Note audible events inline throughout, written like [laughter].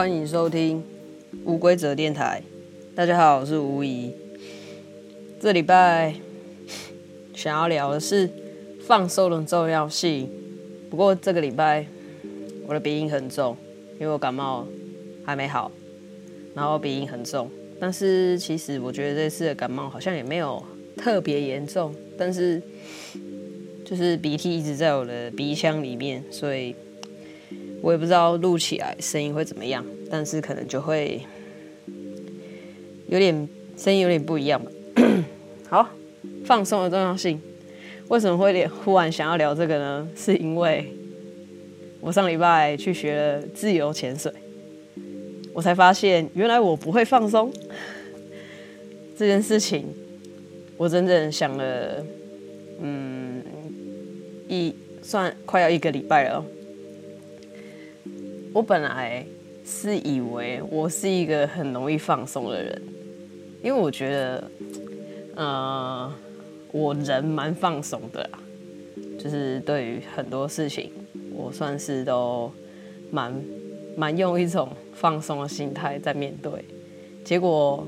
欢迎收听无规则电台。大家好，我是吴怡。这礼拜想要聊的是放松的重要性。不过这个礼拜我的鼻音很重，因为我感冒还没好，然后鼻音很重。但是其实我觉得这次的感冒好像也没有特别严重，但是就是鼻涕一直在我的鼻腔里面，所以。我也不知道录起来声音会怎么样，但是可能就会有点声音有点不一样吧。[clears throat] 好，放松的重要性，为什么会忽然想要聊这个呢？是因为我上礼拜去学了自由潜水，我才发现原来我不会放松这件事情。我整整想了，嗯，一算快要一个礼拜了。我本来是以为我是一个很容易放松的人，因为我觉得，呃，我人蛮放松的啦，就是对于很多事情，我算是都蛮蛮用一种放松的心态在面对。结果，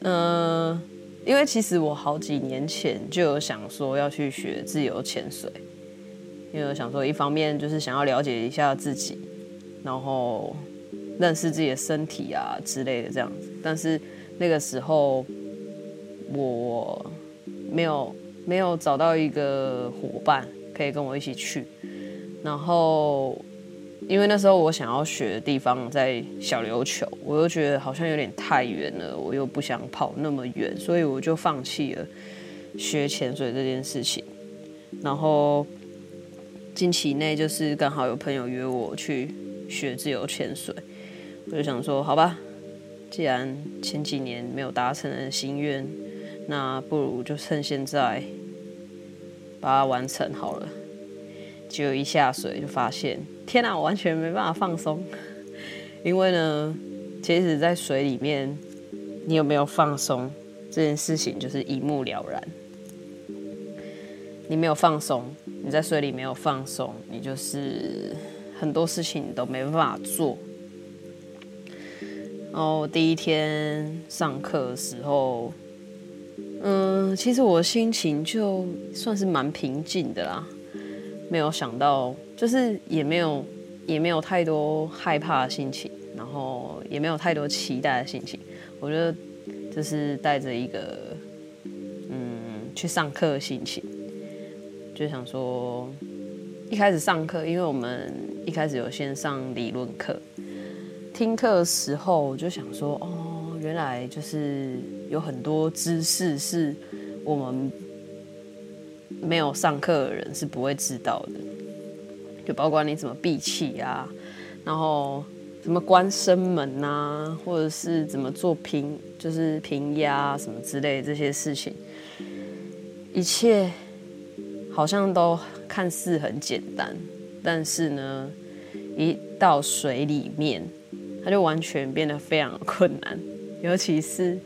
嗯、[coughs] 因为其实我好几年前就有想说要去学自由潜水。因为我想说，一方面就是想要了解一下自己，然后认识自己的身体啊之类的这样子。但是那个时候我没有没有找到一个伙伴可以跟我一起去。然后因为那时候我想要学的地方在小琉球，我又觉得好像有点太远了，我又不想跑那么远，所以我就放弃了学潜水这件事情。然后。近期内就是刚好有朋友约我去学自由潜水，我就想说，好吧，既然前几年没有达成的心愿，那不如就趁现在把它完成好了。结果一下水就发现，天哪，我完全没办法放松。因为呢，其实，在水里面，你有没有放松这件事情，就是一目了然。你没有放松。你在水里没有放松，你就是很多事情你都没办法做。然后第一天上课的时候，嗯，其实我心情就算是蛮平静的啦，没有想到，就是也没有也没有太多害怕的心情，然后也没有太多期待的心情。我觉得就是带着一个嗯去上课的心情。就想说，一开始上课，因为我们一开始有先上理论课，听课的时候我就想说，哦，原来就是有很多知识是我们没有上课的人是不会知道的，就包括你怎么闭气啊，然后怎么关声门啊，或者是怎么做平，就是平压什么之类的这些事情，一切。好像都看似很简单，但是呢，一到水里面，它就完全变得非常困难。尤其是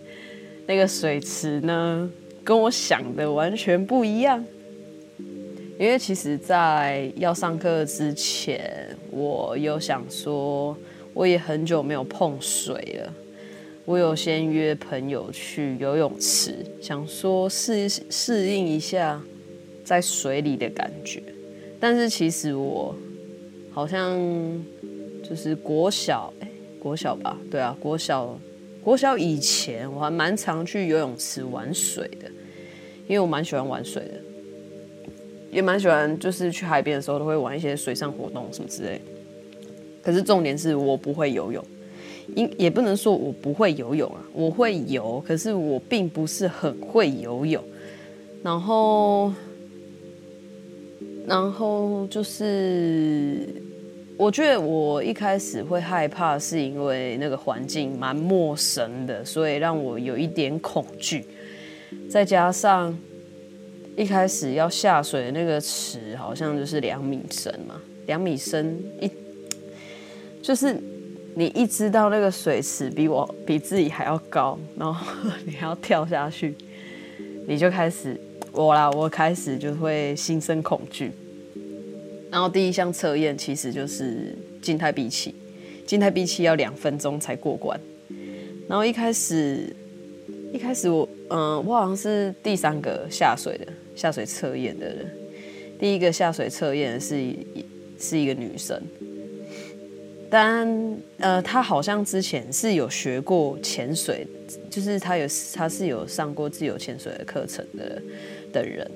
那个水池呢，跟我想的完全不一样。因为其实，在要上课之前，我有想说，我也很久没有碰水了。我有先约朋友去游泳池，想说适适应一下。在水里的感觉，但是其实我好像就是国小，哎，国小吧，对啊，国小，国小以前我还蛮常去游泳池玩水的，因为我蛮喜欢玩水的，也蛮喜欢，就是去海边的时候都会玩一些水上活动什么之类。可是重点是我不会游泳，因也不能说我不会游泳啊，我会游，可是我并不是很会游泳，然后。然后就是，我觉得我一开始会害怕，是因为那个环境蛮陌生的，所以让我有一点恐惧。再加上一开始要下水的那个池，好像就是两米深嘛，两米深一，就是你一知道那个水池比我比自己还要高，然后 [laughs] 你还要跳下去，你就开始。我啦，我开始就会心生恐惧。然后第一项测验其实就是静态闭气，静态闭气要两分钟才过关。然后一开始，一开始我，嗯，我好像是第三个下水的，下水测验的人。第一个下水测验是是一个女生，但呃，他好像之前是有学过潜水，就是他有他是有上过自由潜水的课程的的人，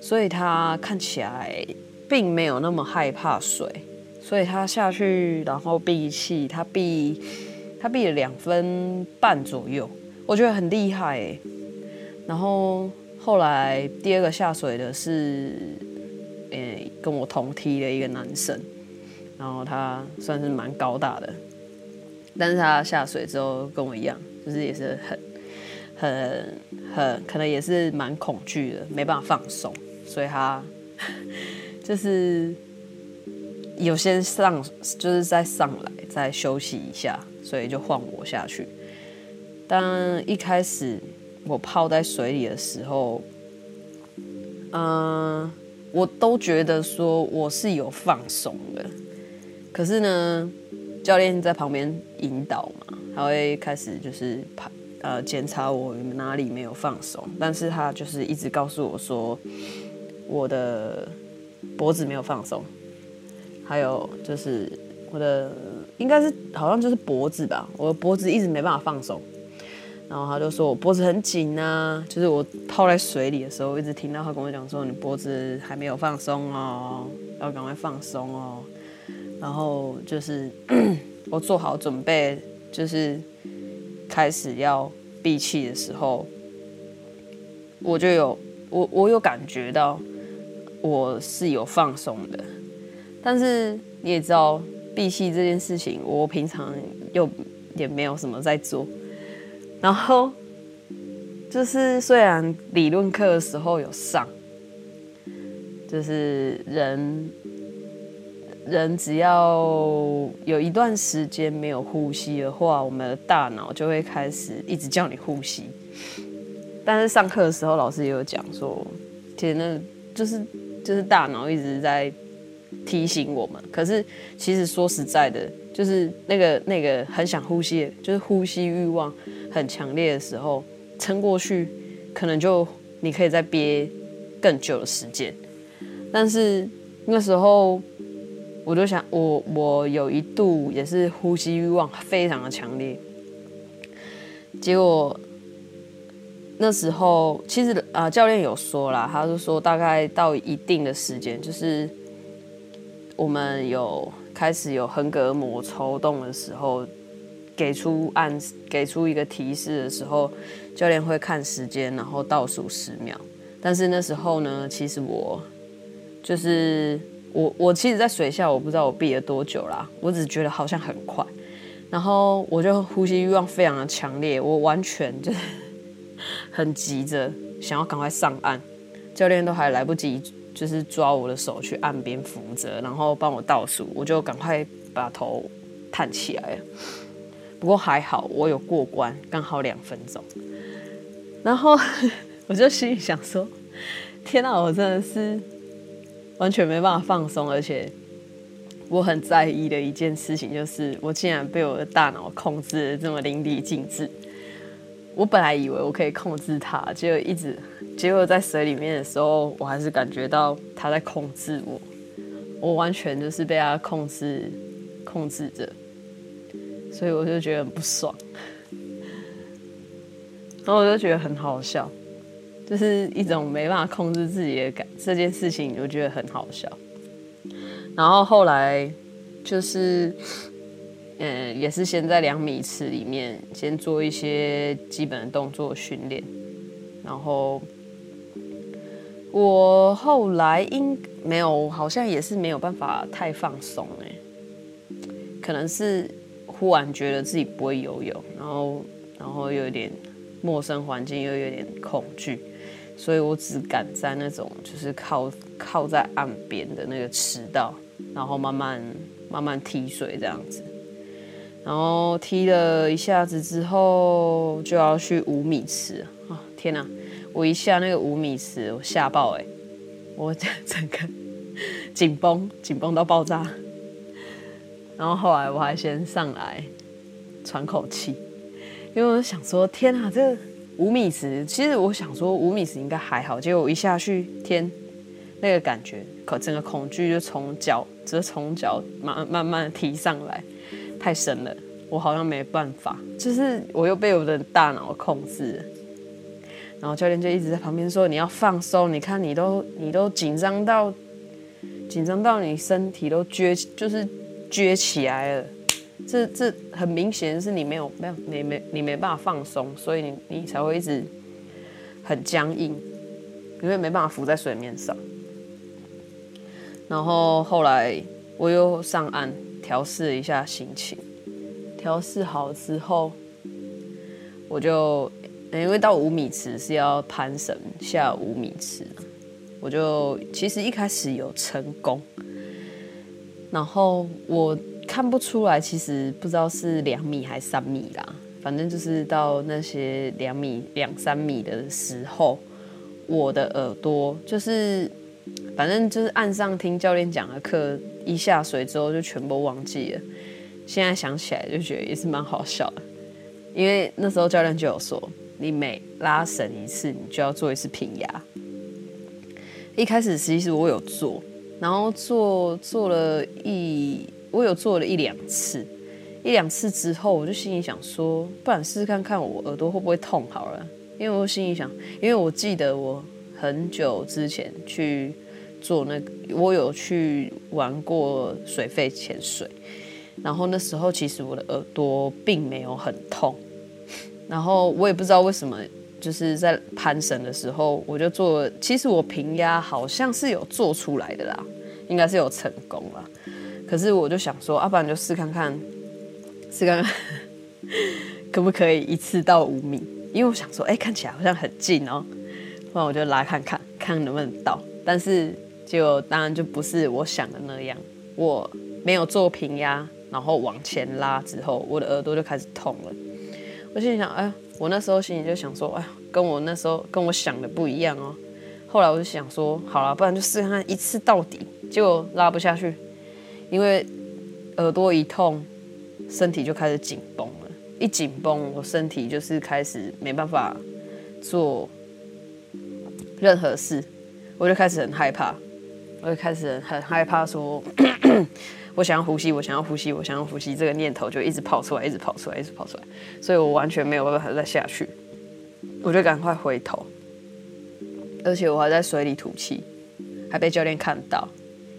所以他看起来并没有那么害怕水，所以他下去然后闭气，他闭他闭了两分半左右，我觉得很厉害。然后后来第二个下水的是。诶、跟我同梯的一个男生，然后他算是蛮高大的，但是他下水之后跟我一样，就是也是很、很、很，可能也是蛮恐惧的，没办法放松，所以他 [laughs] 就是有些上，就是再上来再休息一下，所以就换我下去。当一开始我泡在水里的时候，嗯、我都觉得说我是有放松的，可是呢，教练在旁边引导嘛，他会开始就是排呃检查我哪里没有放松，但是他就是一直告诉我说我的脖子没有放松，还有就是我的应该是好像就是脖子吧，我的脖子一直没办法放松。然后他就说我脖子很紧啊，就是我泡在水里的时候，一直听到他跟我讲说，你脖子还没有放松哦，要赶快放松哦。然后就是 [clears throat] 我做好准备，就是开始要闭气的时候，我就有我我有感觉到我是有放松的，但是你也知道闭气这件事情，我平常又也没有什么在做。然后就是，虽然理论课的时候有上，就是人人只要有一段时间没有呼吸的话，我们的大脑就会开始一直叫你呼吸。但是上课的时候，老师也有讲说，其实那就是就是大脑一直在提醒我们。可是其实说实在的，就是那个那个很想呼吸，就是呼吸欲望。很强烈的时候，撑过去，可能就你可以再憋更久的时间。但是那时候，我就想，我我有一度也是呼吸欲望非常的强烈。结果那时候，其实啊、教练有说啦，他就说大概到一定的时间，就是我们有开始有横膈膜抽动的时候。给出按给出一个提示的时候，教练会看时间，然后倒数十秒。但是那时候呢，其实我就是我我其实，在水下我不知道我闭了多久啦，我只觉得好像很快。然后我就呼吸欲望非常的强烈，我完全就是很急着想要赶快上岸，教练都还来不及就是抓我的手去岸边扶着，然后帮我倒数，我就赶快把头探起来了。不过还好，我有过关，刚好两分钟。然后 [laughs] 我就心里想说：“天哪，我真的是完全没办法放松，而且我很在意的一件事情就是，我竟然被我的大脑控制的这么淋漓尽致。我本来以为我可以控制它，结果一直，结果在水里面的时候，我还是感觉到它在控制我。我完全就是被它控制，控制着。”所以我就觉得很不爽，然后我就觉得很好笑，就是一种没办法控制自己的感，这件事情我觉得很好笑。然后后来就是，嗯，也是先在两米池里面先做一些基本的动作训练，然后我后来应没有，好像也是没有办法太放松哎，可能是。忽然觉得自己不会游泳，然后，然后又有点陌生环境，又有点恐惧，所以我只敢在那种就是靠靠在岸边的那个池道，然后慢慢慢慢踢水这样子，然后踢了一下子之后就要去五米池啊！天哪，我一下那个五米池，我吓爆哎、欸，我整个紧绷紧绷到爆炸。然后后来我还先上来喘口气，因为我想说，天啊，这五米池，其实我想说五米池应该还好，结果我一下去，天，那个感觉，可整个恐惧就从脚，直接从脚慢慢慢提上来，太深了，我好像没办法，就是我又被我的大脑控制。然后教练就一直在旁边说：“你要放松，你看你都你都紧张到紧张到你身体都撅，就是撅起来了。这这很明显是你没有没有你没你没办法放松，所以你你才会一直很僵硬，因为没办法浮在水面上。然后后来我又上岸调试了一下心情，调试好之后，我就。”因为到五米池是要攀绳下五米池，我就其实一开始有成功，然后我看不出来，其实不知道是两米还是三米啦，反正就是到那些两米两三米的时候，我的耳朵就是，反正就是岸上听教练讲的课，一下水之后就全部忘记了，现在想起来就觉得也是蛮好笑的，因为那时候教练就有说。你每拉绳一次，你就要做一次平压。一开始其实我有做，然后做做了一，我有做了一两次，一两次之后，我就心里想说，不然试试看看我耳朵会不会痛好了。因为我心里想，因为我记得我很久之前去做那个，我有去玩过水肺潜水，然后那时候其实我的耳朵并没有很痛。然后我也不知道为什么，就是在攀绳的时候，我就做。其实我平压好像是有做出来的啦，应该是有成功了。可是我就想说，要、不然就试看看，试看看 [laughs] 可不可以一次到五米？因为我想说，哎，看起来好像很近哦，不然我就拉看看，看能不能到。但是就当然就不是我想的那样。我没有做平压，然后往前拉之后，我的耳朵就开始痛了。我心里想，哎，我那时候心里就想说，哎，跟我那时候跟我想的不一样哦。后来我就想说，好了，不然就试看看一次到底。结果拉不下去，因为耳朵一痛，身体就开始紧绷了。一紧绷，我身体就是开始没办法做任何事，我就开始很害怕，我就开始很害怕说。[clears throat] 我想要呼吸，我想要呼吸，我想要呼吸，这个念头就一直跑出来，一直跑出来，一直跑出来，所以我完全没有办法再下去，我就赶快回头，而且我还在水里吐气，还被教练看到，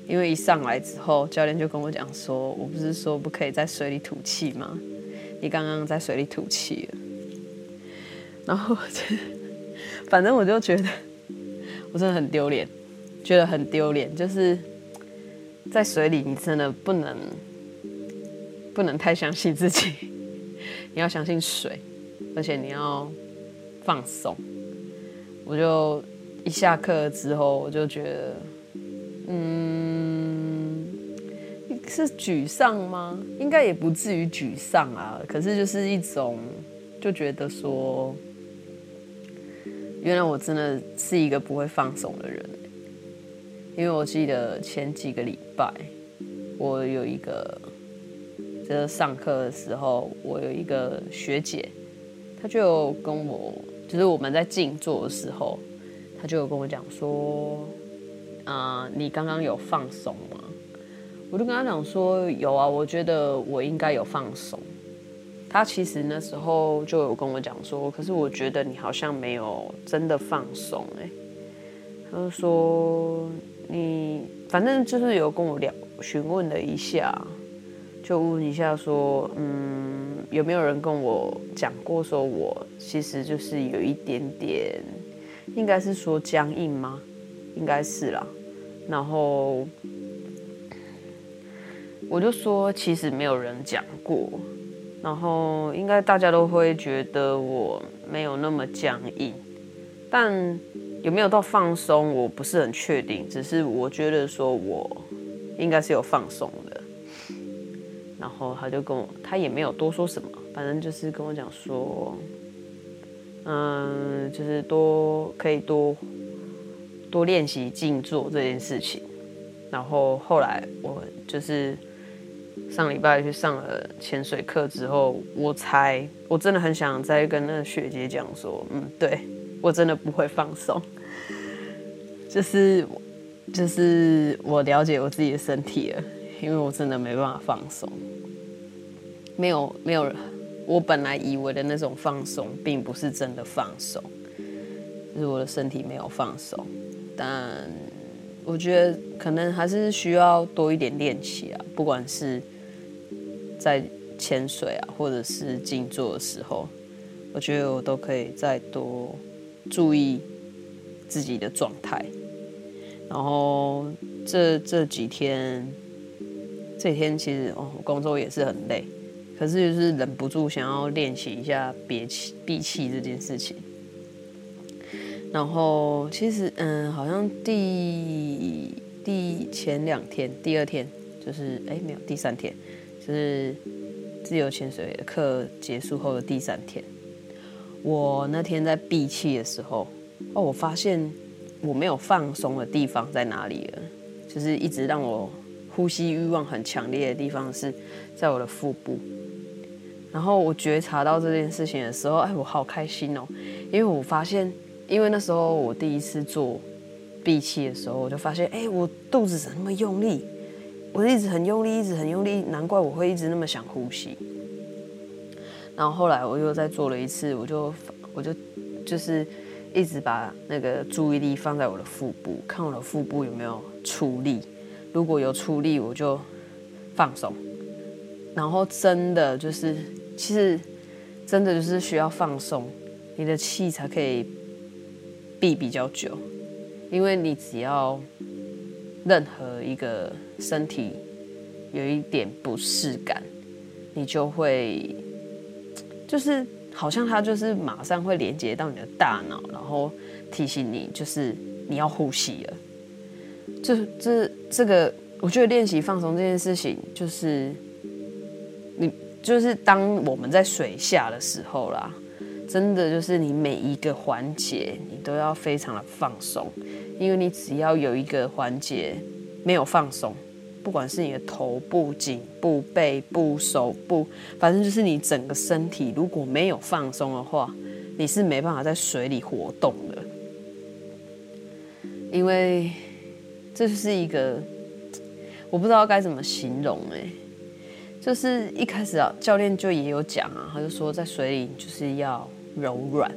因为一上来之后，教练就跟我讲说，我不是说不可以在水里吐气吗？你刚刚在水里吐气了，然后，反正我就觉得我真的很丢脸，觉得很丢脸，就是。在水里，你真的不能不能太相信自己，[laughs] 你要相信水，而且你要放松。我就一下课之后，我就觉得，嗯，是沮丧吗？应该也不至于沮丧啊。可是就是一种，就觉得说，原来我真的是一个不会放松的人。因为我记得前几个礼拜，我有一个，就是上课的时候，我有一个学姐，她就跟我，就是我们在静坐的时候，她就有跟我讲说，啊、你刚刚有放松吗？我就跟他讲说，有啊，我觉得我应该有放松。他其实那时候就有跟我讲说，可是我觉得你好像没有真的放松，哎，他就说。你反正就是有跟我聊询问了一下，就问一下说，嗯，有没有人跟我讲过，说我其实就是有一点点，应该是说僵硬吗？应该是啦。然后我就说，其实没有人讲过，然后应该大家都会觉得我没有那么僵硬，但。有没有到放松？我不是很确定，只是我觉得说我应该是有放松的。然后他就跟我，他也没有多说什么，反正就是跟我讲说，嗯，就是多可以多多练习静坐这件事情。然后后来我就是上礼拜去上了潜水课之后，我才我真的很想再跟那个学姐讲说，嗯，对，我真的不会放松，就是就是我了解我自己的身体了，因为我真的没办法放松，没有没有，我本来以为的那种放松，并不是真的放松，就是我的身体没有放松，但我觉得可能还是需要多一点练习啊，不管是。在潜水啊，或者是静坐的时候，我觉得我都可以再多注意自己的状态。然后这这几天，这几天其实哦，工作也是很累，可是就是忍不住想要练习一下憋气、闭气这件事情。然后其实嗯，好像第第前两天，第二天就是哎没有第三天。就是自由潜水的课结束后的第三天，我那天在闭气的时候，哦，我发现我没有放松的地方在哪里了？就是一直让我呼吸欲望很强烈的地方是在我的腹部。然后我觉察到这件事情的时候，哎，我好开心哦，因为我发现，因为那时候我第一次做闭气的时候，我就发现，哎，我肚子怎么那么用力？我一直很用力，一直很用力，难怪我会一直那么想呼吸。然后后来我又再做了一次，我就我就就是一直把那个注意力放在我的腹部，看我的腹部有没有出力，如果有出力，我就放松。然后真的就是，其实真的就是需要放松，你的气才可以闭比较久，因为你只要任何一个。身体有一点不适感，你就会就是好像它就是马上会连接到你的大脑，然后提醒你就是你要呼吸了。这这这个，我觉得练习放松这件事情，就是你就是当我们在水下的时候啦，真的就是你每一个环节你都要非常的放松，因为你只要有一个环节没有放松。不管是你的头部、颈部、背部、手部，反正就是你整个身体，如果没有放松的话，你是没办法在水里活动的。因为这就是一个，我不知道该怎么形容哎，就是一开始啊，教练就也有讲啊，他就说在水里就是要柔软，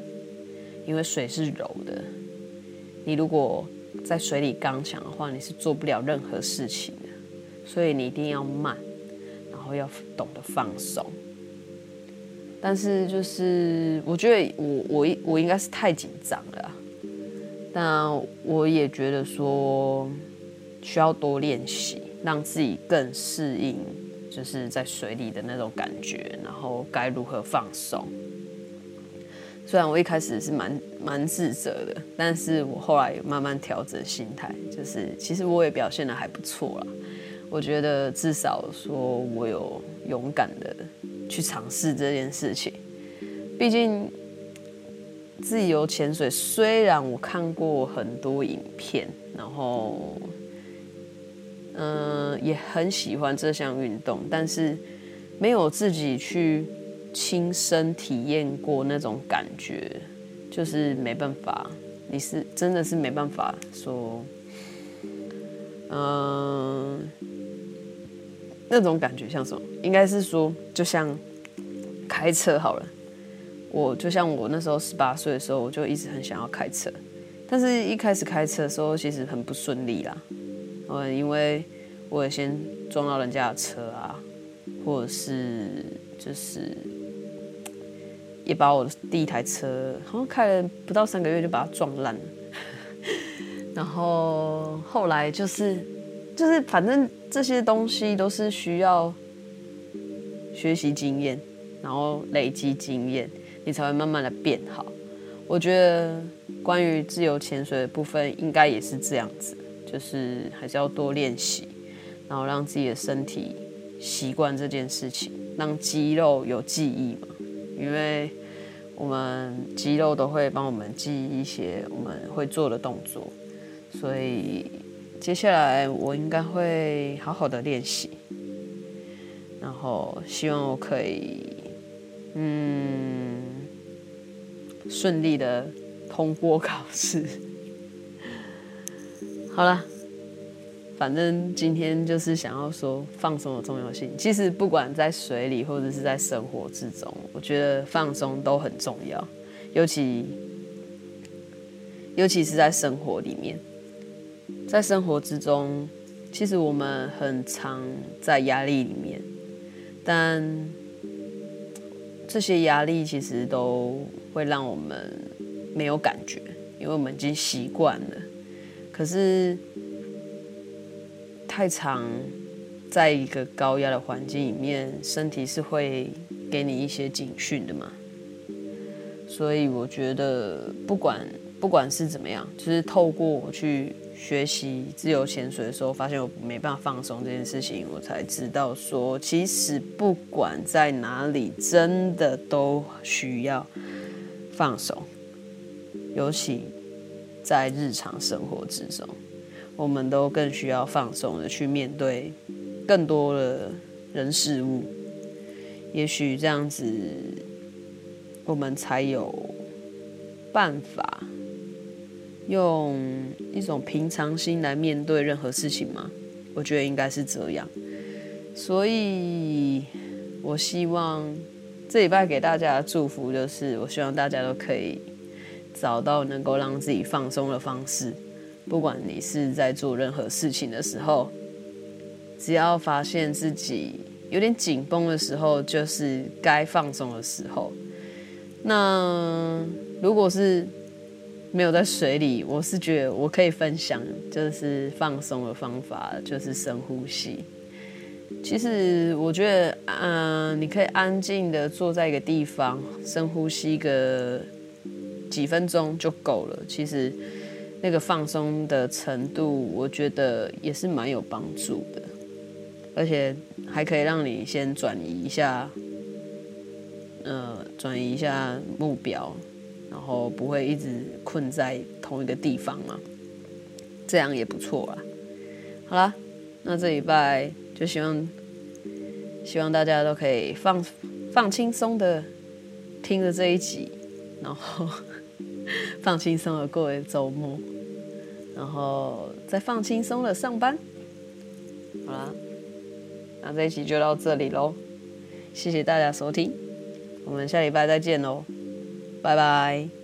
因为水是柔的，你如果在水里刚强的话，你是做不了任何事情的。所以你一定要慢，然后要懂得放松。但是就是我觉得我我我应该是太紧张了，但我也觉得说需要多练习，让自己更适应就是在水里的那种感觉，然后该如何放松。虽然我一开始是蛮蛮自责的，但是我后来慢慢调整心态，就是其实我也表现得还不错啦。我觉得至少说，我有勇敢的去尝试这件事情。毕竟自由潜水，虽然我看过很多影片，然后嗯、也很喜欢这项运动，但是没有自己去亲身体验过那种感觉，就是没办法。你是真的是没办法说，嗯、那种感觉像什么？应该是说，就像开车好了。我就像我那时候十八岁的时候，我就一直很想要开车，但是一开始开车的时候，其实很不顺利啦。嗯，因为我也先撞到人家的车啊，或者是就是也把我的第一台车好像开了不到三个月就把它撞烂了。然后后来就是就是反正。这些东西都是需要学习经验，然后累积经验，你才会慢慢的变好。我觉得关于自由潜水的部分，应该也是这样子，就是还是要多练习，然后让自己的身体习惯这件事情，让肌肉有记忆嘛。因为我们肌肉都会帮我们记忆一些我们会做的动作，所以。接下来我应该会好好的练习。然后希望我可以，嗯，顺利的通过考试。[laughs] 好了，反正今天就是想要说放松的重要性。其实不管在水里或者是在生活之中，我觉得放松都很重要，尤其尤其是在生活里面，在生活之中，其实我们很常在压力里面，但这些压力其实都会让我们没有感觉，因为我们已经习惯了。可是太长，在一个高压的环境里面，身体是会给你一些警讯的嘛。所以我觉得，不管不管是怎么样，就是透过我去学习自由潜水的时候，发现我没办法放松这件事情，我才知道说，其实不管在哪里，真的都需要放松，尤其。在日常生活之中，我们都更需要放松的去面对更多的人事物。也许这样子，我们才有办法用一种平常心来面对任何事情吗？我觉得应该是这样。所以，我希望这礼拜给大家的祝福就是，我希望大家都可以。找到能够让自己放松的方式，不管你是在做任何事情的时候，只要发现自己有点紧绷的时候，就是该放松的时候。那如果是没有在水里，我是觉得我可以分享，就是放松的方法，就是深呼吸。其实我觉得，嗯、你可以安静的坐在一个地方，深呼吸个。几分钟就够了。其实那个放松的程度，我觉得也是蛮有帮助的，而且还可以让你先转移一下，呃，转移一下目标，然后不会一直困在同一个地方嘛，这样也不错啊。好啦，那这礼拜就希望希望大家都可以放放轻松的听着这一集，然后。[laughs] 放轻松的过完周末，然后再放轻松的上班。好啦，那这一期就到这里喽，谢谢大家收听，我们下礼拜再见喽，拜拜。